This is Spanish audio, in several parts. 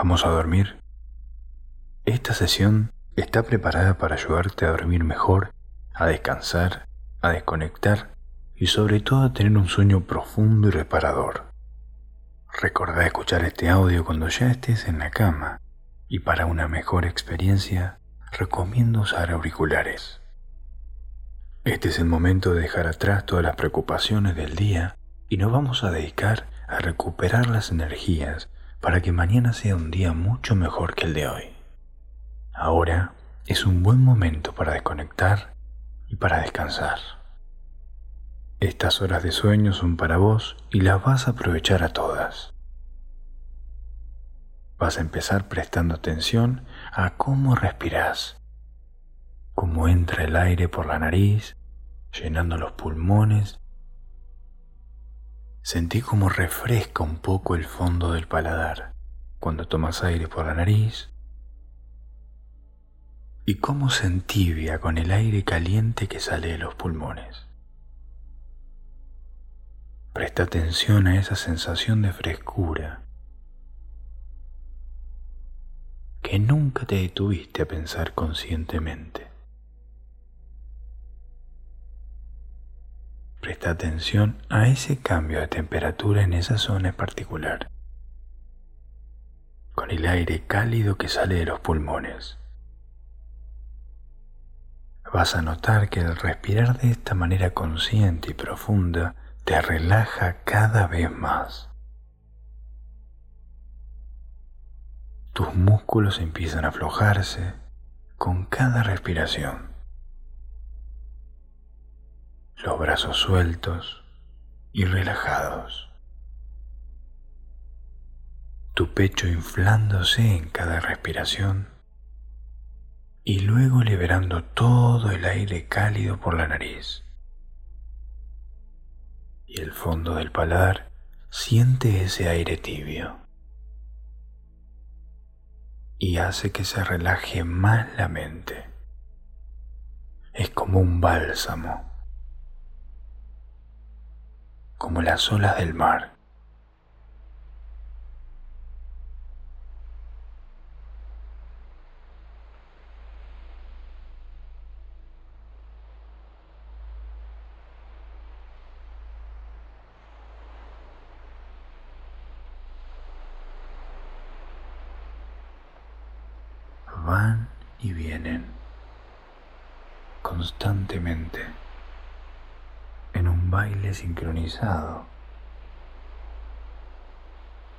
¿Vamos a dormir? Esta sesión está preparada para ayudarte a dormir mejor, a descansar, a desconectar y sobre todo a tener un sueño profundo y reparador. Recordá escuchar este audio cuando ya estés en la cama y para una mejor experiencia recomiendo usar auriculares. Este es el momento de dejar atrás todas las preocupaciones del día y nos vamos a dedicar a recuperar las energías para que mañana sea un día mucho mejor que el de hoy. Ahora es un buen momento para desconectar y para descansar. Estas horas de sueño son para vos y las vas a aprovechar a todas. Vas a empezar prestando atención a cómo respirás, cómo entra el aire por la nariz, llenando los pulmones. Sentí cómo refresca un poco el fondo del paladar cuando tomas aire por la nariz y cómo se entibia con el aire caliente que sale de los pulmones. Presta atención a esa sensación de frescura que nunca te detuviste a pensar conscientemente. Atención a ese cambio de temperatura en esa zona en particular, con el aire cálido que sale de los pulmones vas a notar que el respirar de esta manera consciente y profunda te relaja cada vez más. Tus músculos empiezan a aflojarse con cada respiración. Los brazos sueltos y relajados. Tu pecho inflándose en cada respiración y luego liberando todo el aire cálido por la nariz. Y el fondo del paladar siente ese aire tibio y hace que se relaje más la mente. Es como un bálsamo, como las olas del mar. Van y vienen constantemente. en baile sincronizado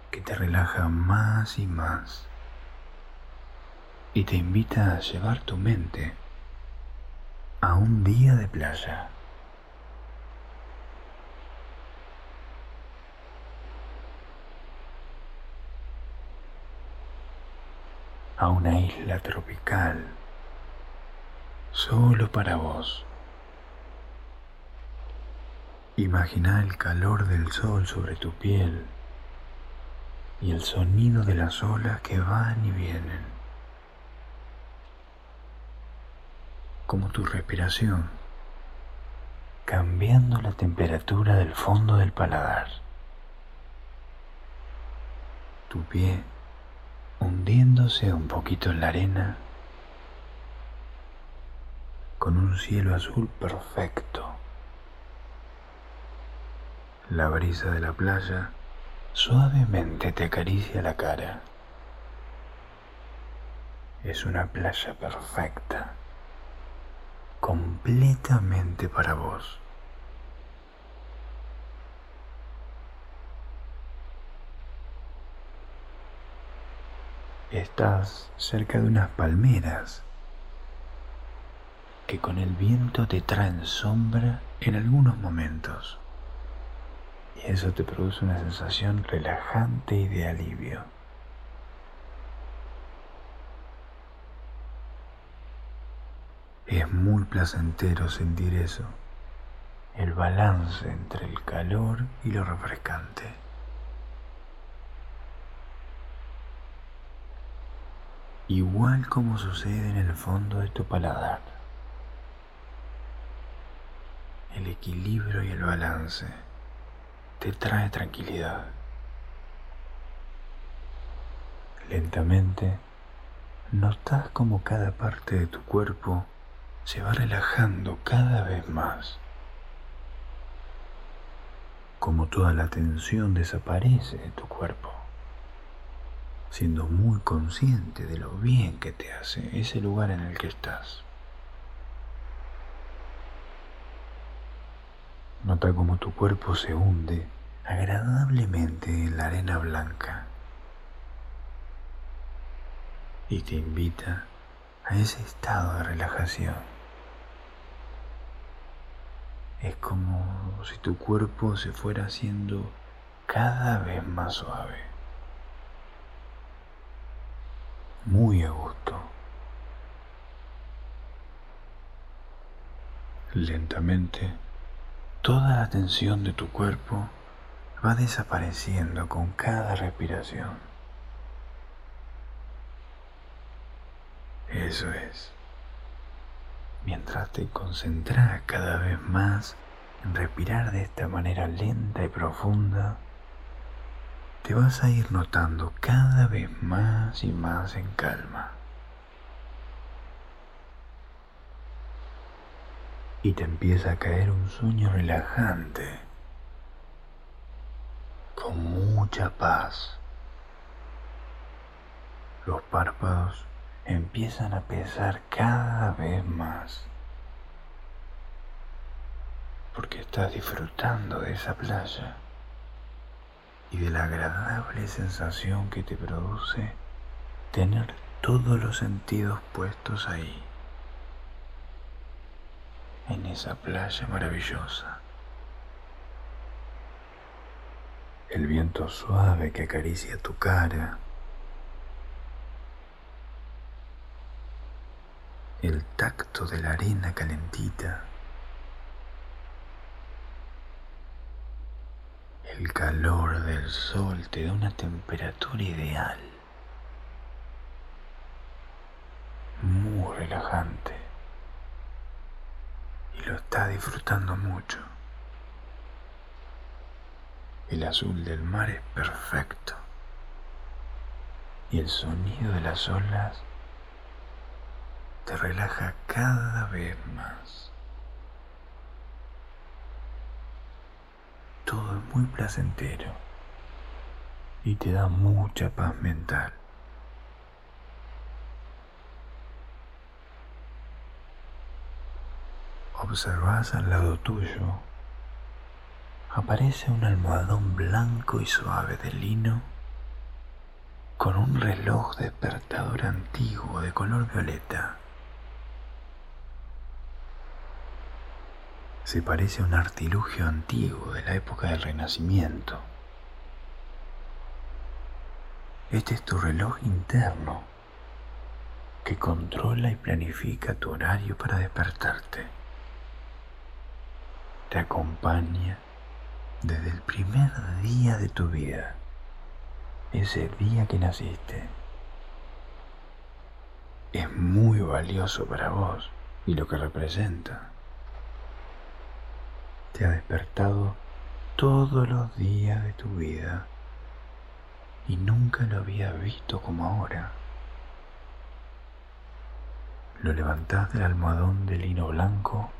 que te relaja más y más y te invita a llevar tu mente a un día de playa. a una isla tropical, solo para vos. Imagina el calor del sol sobre tu piel y el sonido de las olas que van y vienen, como tu respiración, cambiando la temperatura del fondo del paladar. Tu pie hundiéndose un poquito en la arena con un cielo azul perfecto. La brisa de la playa suavemente te acaricia la cara. Es una playa perfecta, completamente para vos. Estás cerca de unas palmeras que con el viento te traen sombra en algunos momentos. Y eso te produce una sensación relajante y de alivio. Es muy placentero sentir eso, el balance entre el calor y lo refrescante. igual como sucede en el fondo de tu paladar. El equilibrio y el balance te trae tranquilidad. Lentamente, notas como cada parte de tu cuerpo se va relajando cada vez más. Como toda la tensión desaparece de tu cuerpo, siendo muy consciente de lo bien que te hace ese lugar en el que estás. Nota cómo tu cuerpo se hunde agradablemente en la arena blanca y te invita a ese estado de relajación. Es como si tu cuerpo se fuera haciendo cada vez más suave, muy a gusto. Lentamente, Toda la tensión de tu cuerpo va desapareciendo con cada respiración. Eso es. Mientras te concentras cada vez más en respirar de esta manera lenta y profunda, te vas a ir notando cada vez más y más en calma. Y te empieza a caer un sueño relajante, con mucha paz. Los párpados empiezan a pesar cada vez más, porque estás disfrutando de esa playa y de la agradable sensación que te produce tener todos los sentidos puestos ahí en esa playa maravillosa. El viento suave que acaricia tu cara. El tacto de la arena calentita. El calor del sol te da una temperatura ideal. Muy relajante y lo está disfrutando mucho. El azul del mar es perfecto y el sonido de las olas te relaja cada vez más. Todo es muy placentero y te da mucha paz mental. Observas al lado tuyo, aparece un almohadón blanco y suave de lino con un reloj despertador antiguo de color violeta. Se parece a un artilugio antiguo de la época del Renacimiento. Este es tu reloj interno que controla y planifica tu horario para despertarte te acompaña desde el primer día de tu vida, ese día que naciste. Es muy valioso para vos y lo que representa. Te ha despertado todos los días de tu vida y nunca lo había visto como ahora. Lo levantás del almohadón de lino blanco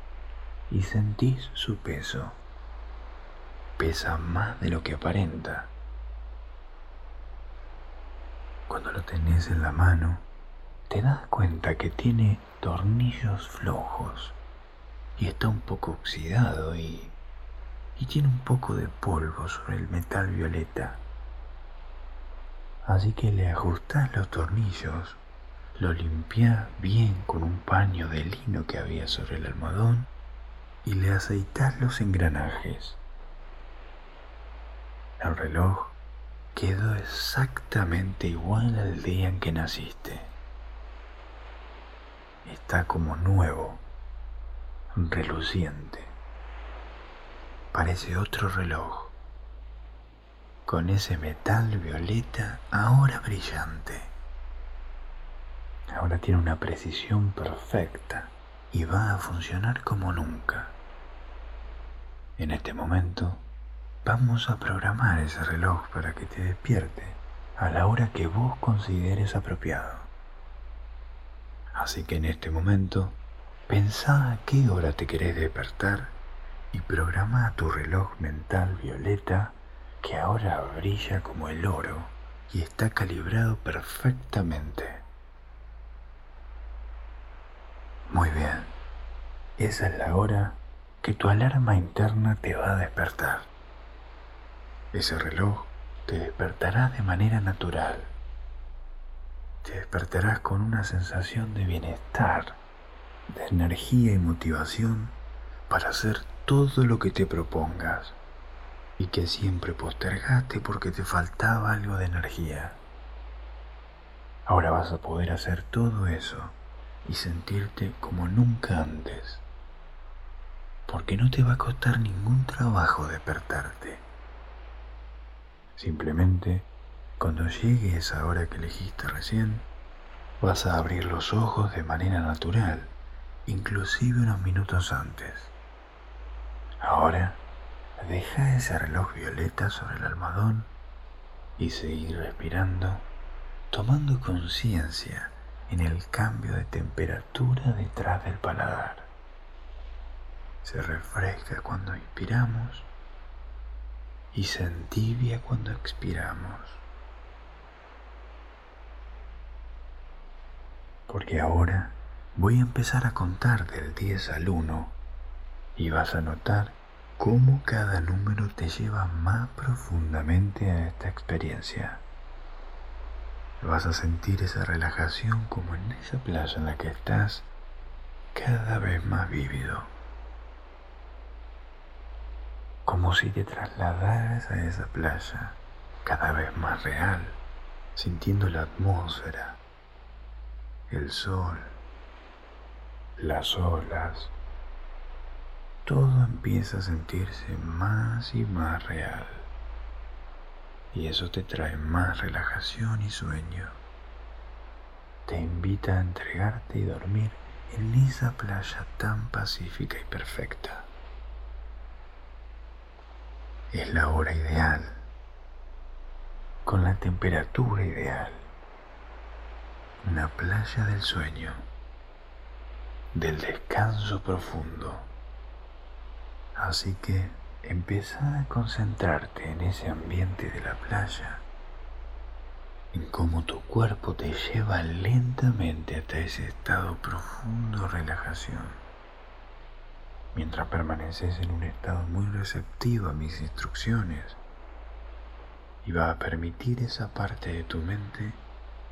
y sentís su peso. Pesa más de lo que aparenta. Cuando lo tenés en la mano, te das cuenta que tiene tornillos flojos y está un poco oxidado y, y tiene un poco de polvo sobre el metal violeta. Así que le ajustás los tornillos, lo limpiás bien con un paño de lino que había sobre el almohadón y le aceitas los engranajes. El reloj quedó exactamente igual al día en que naciste. Está como nuevo, reluciente. Parece otro reloj, con ese metal violeta ahora brillante. Ahora tiene una precisión perfecta y va a funcionar como nunca. En este momento vamos a programar ese reloj para que te despierte a la hora que vos consideres apropiado. Así que en este momento, pensá a qué hora te querés despertar y programa tu reloj mental violeta que ahora brilla como el oro y está calibrado perfectamente. Muy bien, esa es la hora que tu alarma interna te va a despertar. Ese reloj te despertará de manera natural. Te despertarás con una sensación de bienestar, de energía y motivación para hacer todo lo que te propongas y que siempre postergaste porque te faltaba algo de energía. Ahora vas a poder hacer todo eso y sentirte como nunca antes, porque no te va a costar ningún trabajo despertarte. Simplemente, cuando llegue esa hora que elegiste recién, vas a abrir los ojos de manera natural, inclusive unos minutos antes. Ahora, Deja ese reloj violeta sobre el almohadón y seguir respirando, tomando conciencia en el cambio de temperatura detrás del paladar. Se refresca cuando inspiramos y se entibia cuando expiramos. Porque ahora voy a empezar a contar del 10 al 1 y vas a notar cómo cada número te lleva más profundamente a esta experiencia. Vas a sentir esa relajación como en esa playa en la que estás cada vez más vívido. Como si te trasladaras a esa playa cada vez más real, sintiendo la atmósfera, el sol, las olas, todo empieza a sentirse más y más real. Y eso te trae más relajación y sueño. Te invita a entregarte y dormir en esa playa tan pacífica y perfecta. Es la hora ideal, con la temperatura ideal. Una playa del sueño, del descanso profundo. Así que empieza a concentrarte en ese ambiente de la playa, en cómo tu cuerpo te lleva lentamente hasta ese estado profundo de relajación, mientras permaneces en un estado muy receptivo a mis instrucciones y va a permitir esa parte de tu mente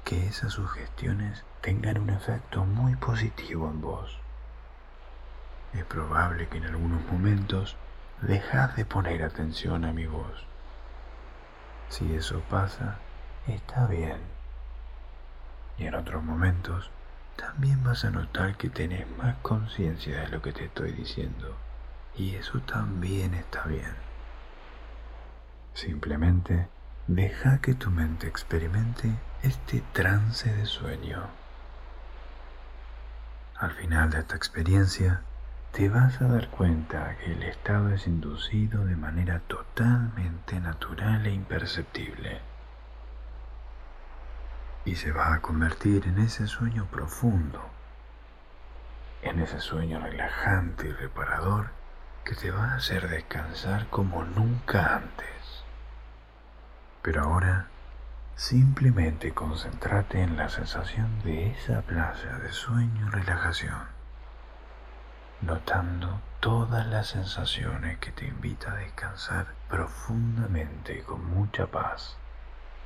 que esas sugestiones tengan un efecto muy positivo en vos es probable que en algunos momentos dejas de poner atención a mi voz. Si eso pasa, está bien. Y en otros momentos también vas a notar que tenés más conciencia de lo que te estoy diciendo. Y eso también está bien. Simplemente deja que tu mente experimente este trance de sueño. Al final de esta experiencia, te vas a dar cuenta que el estado es inducido de manera totalmente natural e imperceptible. Y se va a convertir en ese sueño profundo, en ese sueño relajante y reparador que te va a hacer descansar como nunca antes. Pero ahora simplemente concéntrate en la sensación de esa playa de sueño y relajación notando todas las sensaciones que te invita a descansar profundamente y con mucha paz.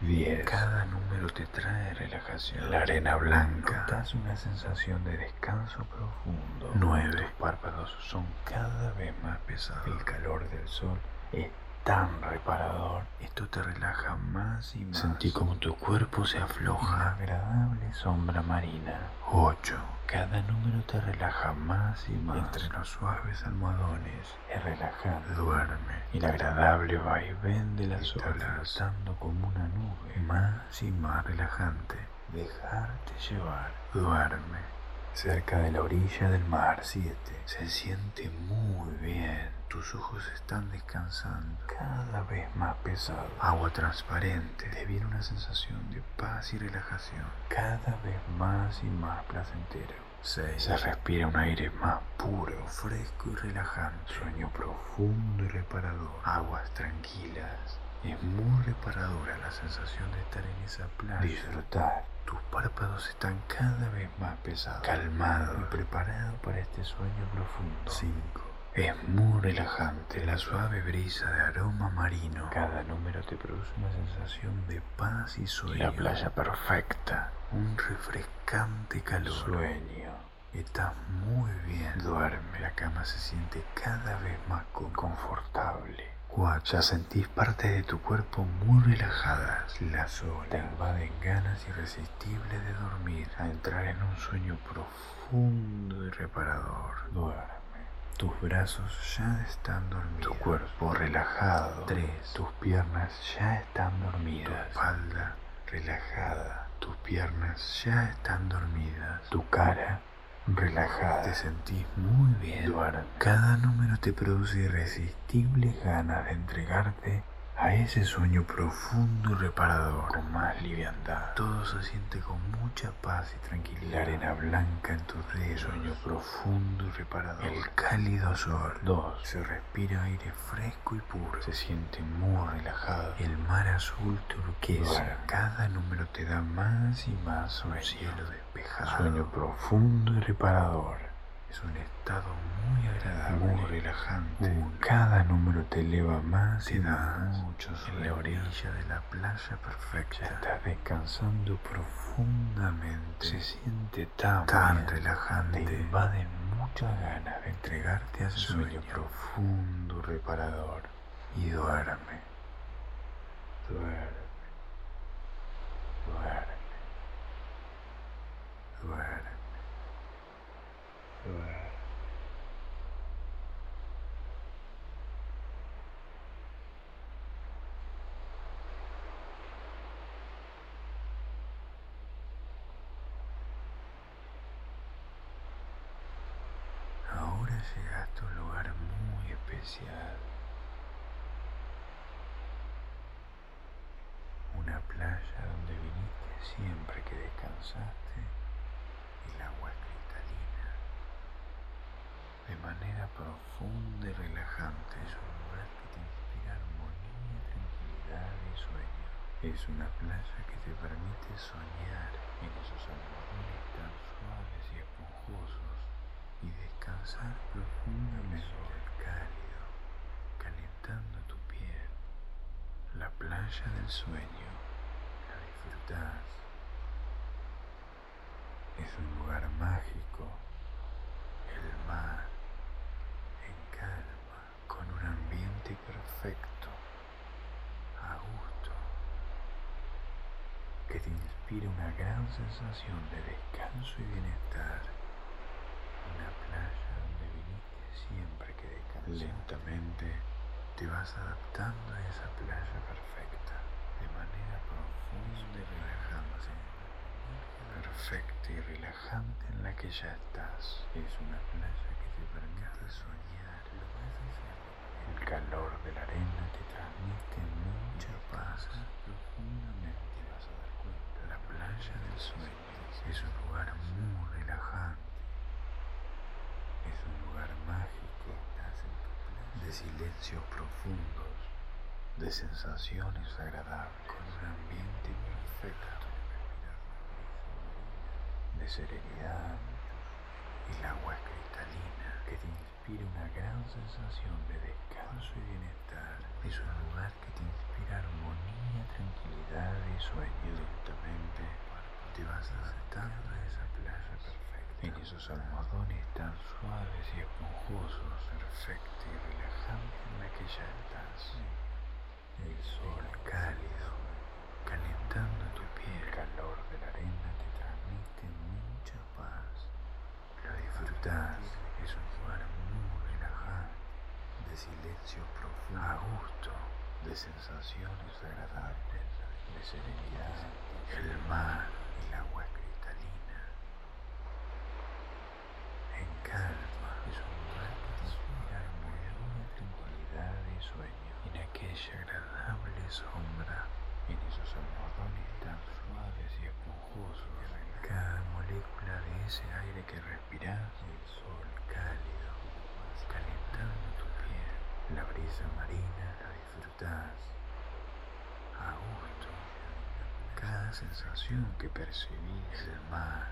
10. Cada número te trae relajación. La arena blanca. Notas una sensación de descanso profundo. 9. Tus párpados son cada vez más pesados. El calor del sol es tan reparador. Esto te relaja más y más. Sentí como tu cuerpo se afloja. Una agradable sombra marina. 8. Cada número te relaja más y más. Entre los suaves almohadones es relajante. Duerme. El agradable vaivén de las olas flotando como una nube. Más y más relajante. Dejarte llevar. Duerme. Cerca de la orilla del mar 7. Se siente muy bien. Tus ojos están descansando cada vez más pesados. Agua transparente. Te viene una sensación paz y relajación, cada vez más y más placentero. 6. Se respira un aire más puro, fresco y relajante. Sueño profundo y reparador. Aguas tranquilas. Es muy reparadora la sensación de estar en esa playa. Disfrutar. Tus párpados están cada vez más pesados, calmado y preparado para este sueño profundo. 5. Es muy relajante la suave brisa de aroma marino. Cada número te produce una sensación de paz y sueño. La playa perfecta. Un refrescante calor. Sueño. Estás muy bien. Duerme. La cama se siente cada vez más confortable. 4. Ya sentís parte de tu cuerpo muy relajadas. Las olas te invaden ganas irresistibles de dormir, a entrar en un sueño profundo y reparador. Duerme. Tus brazos ya están dormidos. Tu cuerpo relajado. 3. Tus piernas ya están dormidas. Tu espalda relajada. Tus piernas ya están dormidas. Tu cara relajada. Te sentís muy bien. Duerme. Cada número te produce irresistibles ganas de entregarte a ese sueño profundo y reparador, con más liviandad. Todo se siente con mucha paz y tranquilidad. La arena blanca en tus dedos, sueño profundo y reparador. El cálido sol. 2. Se respira aire fresco y puro. Se siente muy relajado. El mar azul turquesa. Cada número te da más y más sueño. Cielo despejado. Sueño profundo y reparador es un estado muy agradable, muy relajante. Cada número te eleva más y más. Muchos en la orilla de la playa perfecta. estás descansando profundamente. Se siente tan, tan relajante. Te invaden muchas ganas de entregarte a ese sueño, profundo, reparador. Y duerme. Duerme. Duerme. Duerme. Ahora llegaste a un lugar muy especial. Una playa donde viniste siempre que descansaste y el agua de manera profunda y relajante. Es un lugar que te inspira armonía, tranquilidad y sueño. Es una playa que te permite soñar en esos almohadones tan suaves y esponjosos y descansar profundamente el cálido, calentando tu piel. La playa del sueño, la disfrutas. Es un lugar mágico, el mar calma, con un perfecto, a gusto, que te inspira una gran sensación de descanso y bienestar. Una playa donde viniste siempre que descansas. Lentamente te vas adaptando a esa playa perfecta, de manera profunda y relajante. Perfecta y relajante en la que ya estás. Es una playa que te permite soñar calor de la arena te transmite mucha paz. Profundamente vas a dar cuenta. La playa del sueño es un lugar muy relajante. Es un lugar mágico de silencios profundos, de sensaciones agradables, con un ambiente perfecto, de serenidad el agua cristalina que inspira una gran sensación de descanso y bienestar. Es un lugar que te inspira armonía, tranquilidad y sueño. Lentamente te vas adaptando a esa playa perfecta. En esos almohadones tan suaves y esponjosos, perfecto y relajante en la que ya estás. El sol cálido, calentando tu piel. El calor de la arena te transmite mucha paz. Lo disfrutas es un lugar muy relajante, de silencio profundo, a gusto, de sensaciones agradables, de serenidad, el mar y el agua cristalina. En calma a gusto. Cada sensación que percibís del mar,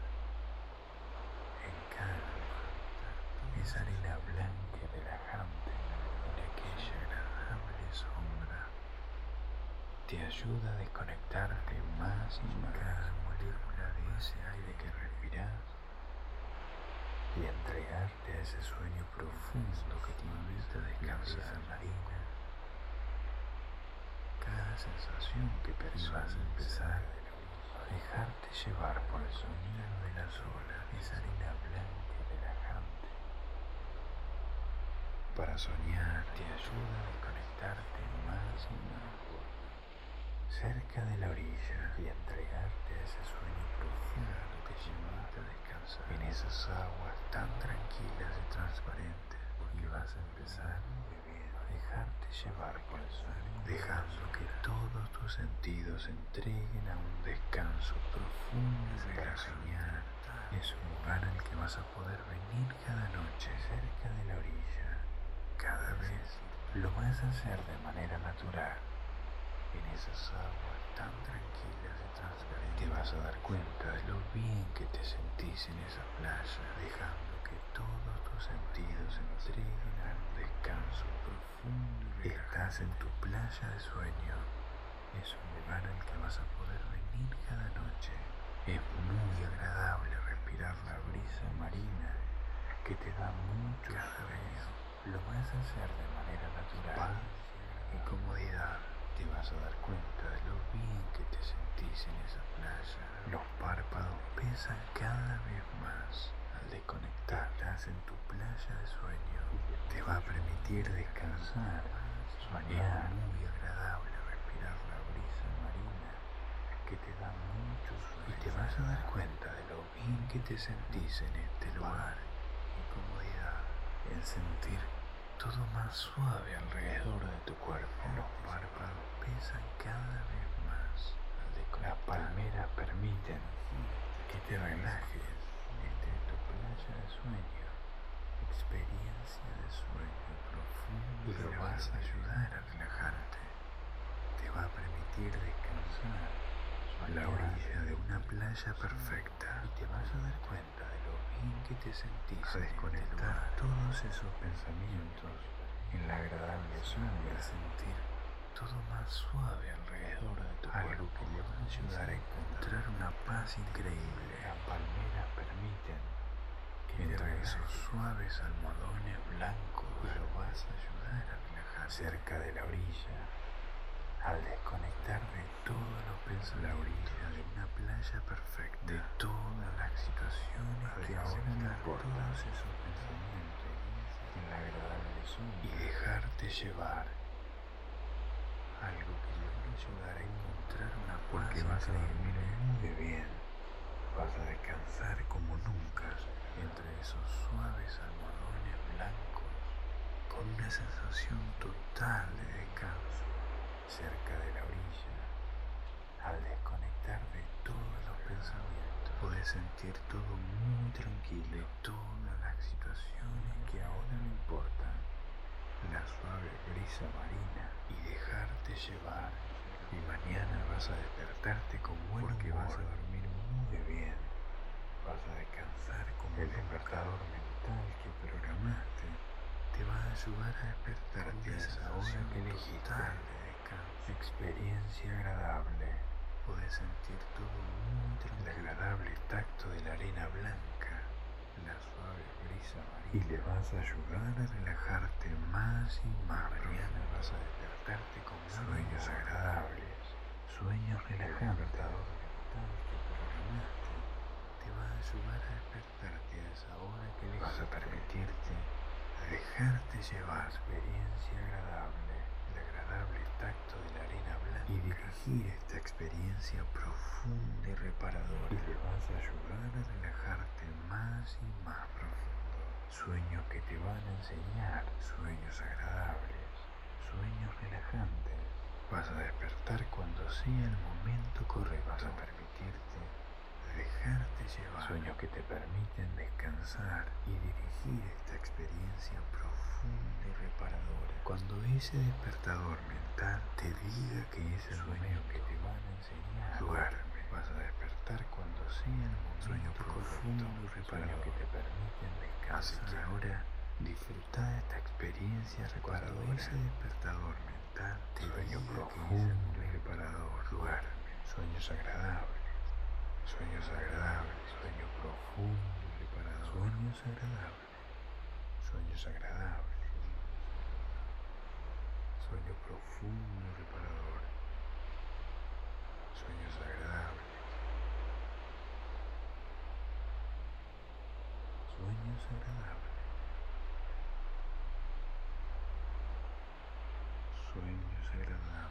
en calma, esa arena blanca y relajante en aquella agradable sombra, te ayuda a desconectarte más y más. Cada molécula de ese aire que respirás y entregarte a ese sueño profundo que te invita a descansar en la arena sensación que percibas empezar a dejarte llevar por el sonido de las olas, esa arena blanca y relajante. Para soñar te ayuda a desconectarte más y más cerca de la orilla y entregarte a ese sueño profundo que llevaste a descansar en esas aguas tan tranquilas y transparentes porque vas a empezar dejarte llevar por el sueño, dejando que todos tus sentidos se entreguen a un descanso profundo para soñar. Es un lugar al que vas a poder venir cada noche cerca de la orilla. Cada vez lo vas a hacer de manera natural. En esas aguas tan tranquilas y transparentes te vas a dar cuenta de lo bien que te sentís en esa playa, dejando que todos tus sentidos entreguen a un descanso profundo y Estás en tu playa de sueño. Es un lugar al que vas a poder venir cada noche. Es muy agradable respirar la brisa marina que te da mucho cada vez. Lo vas a hacer de manera natural y comodidad te vas a dar cuenta de lo bien que te sentís en esa playa. Los párpados pesan cada vez más al desconectar. Estás en tu playa de sueño. Te va a permitir descansar, soñar. muy agradable respirar la brisa marina que te da mucho sueño. Y te vas a dar cuenta de lo bien que te sentís en este lugar y comodidad. El sentir todo más suave alrededor de tu cuerpo. Los párpados pesan cada vez más. Las palmeras permiten que te relajes. Este es tu playa de sueño, experiencia de sueño profundo y lo vas a ayudar a relajarte. Te va a permitir descansar a la orilla de una playa perfecta y te vas a dar cuenta de lo bien que te sentís a desconectar todos esos pensamientos en la agradable sombra de sentir todo más suave alrededor de tu algo que le va a ayudar a encontrar una paz increíble. Las palmeras permiten entre esos suaves almohadones blancos lo vas a ayudar a relajar cerca de la orilla al desconectar de todos los pensamientos la orilla de una playa perfecta, de todas las situaciones que ahora no todos esos pensamientos en la agradable y dejarte llevar algo que te va a ayudar a encontrar una paz porque vas a dormir muy bien vas a descansar como nunca entre esos suaves almohadones blancos con una sensación total de descanso cerca de la orilla. Al desconectar de todos los pensamientos, puedes sentir todo muy tranquilo y todas las situaciones que ahora no importan. La suave brisa marina y dejarte llevar. Y mañana vas a despertarte con buen Porque vas a dormir muy bien. Vas a descansar como el despertador mental que programaste te va a ayudar a despertarte a esa hora que elegiste experiencia agradable. Puedes sentir todo muy tranquilo. El agradable tacto de la arena blanca, la suave brisa marina. Y le vas a ayudar a relajarte más y más. Mañana vas a despertarte con sueños agradables, sueños relajantes. Te va a ayudar a despertarte a esa hora que le vas a permitirte dejarte llevar experiencia agradable el agradable tacto de la arena blanca y dirigir esta experiencia profunda y reparadora y le vas a ayudar a relajarte más y más profundo. Sueños que te van a enseñar, sueños agradables, sueños relajantes. Vas a despertar cuando sea el momento correcto. Vas a dejarte llevar. Sueños que te permiten descansar y dirigir esta experiencia profunda y reparadora. Cuando ese despertador mental te diga que es el sueño que te van a enseñar, duerme. sean sueño profundo y reparador que te permiten descansar. Así que ahora disfruta de esta experiencia reparadora. ese despertador mental te sueño profundo y reparador. Duerme. Sueños agradables. Sueños agradables. Sueño profundo y reparador. Sueños agradables. Sueños agradables. Sueño profundo y reparador. Sueños agradables. Sueños agradables. Sueños agradables.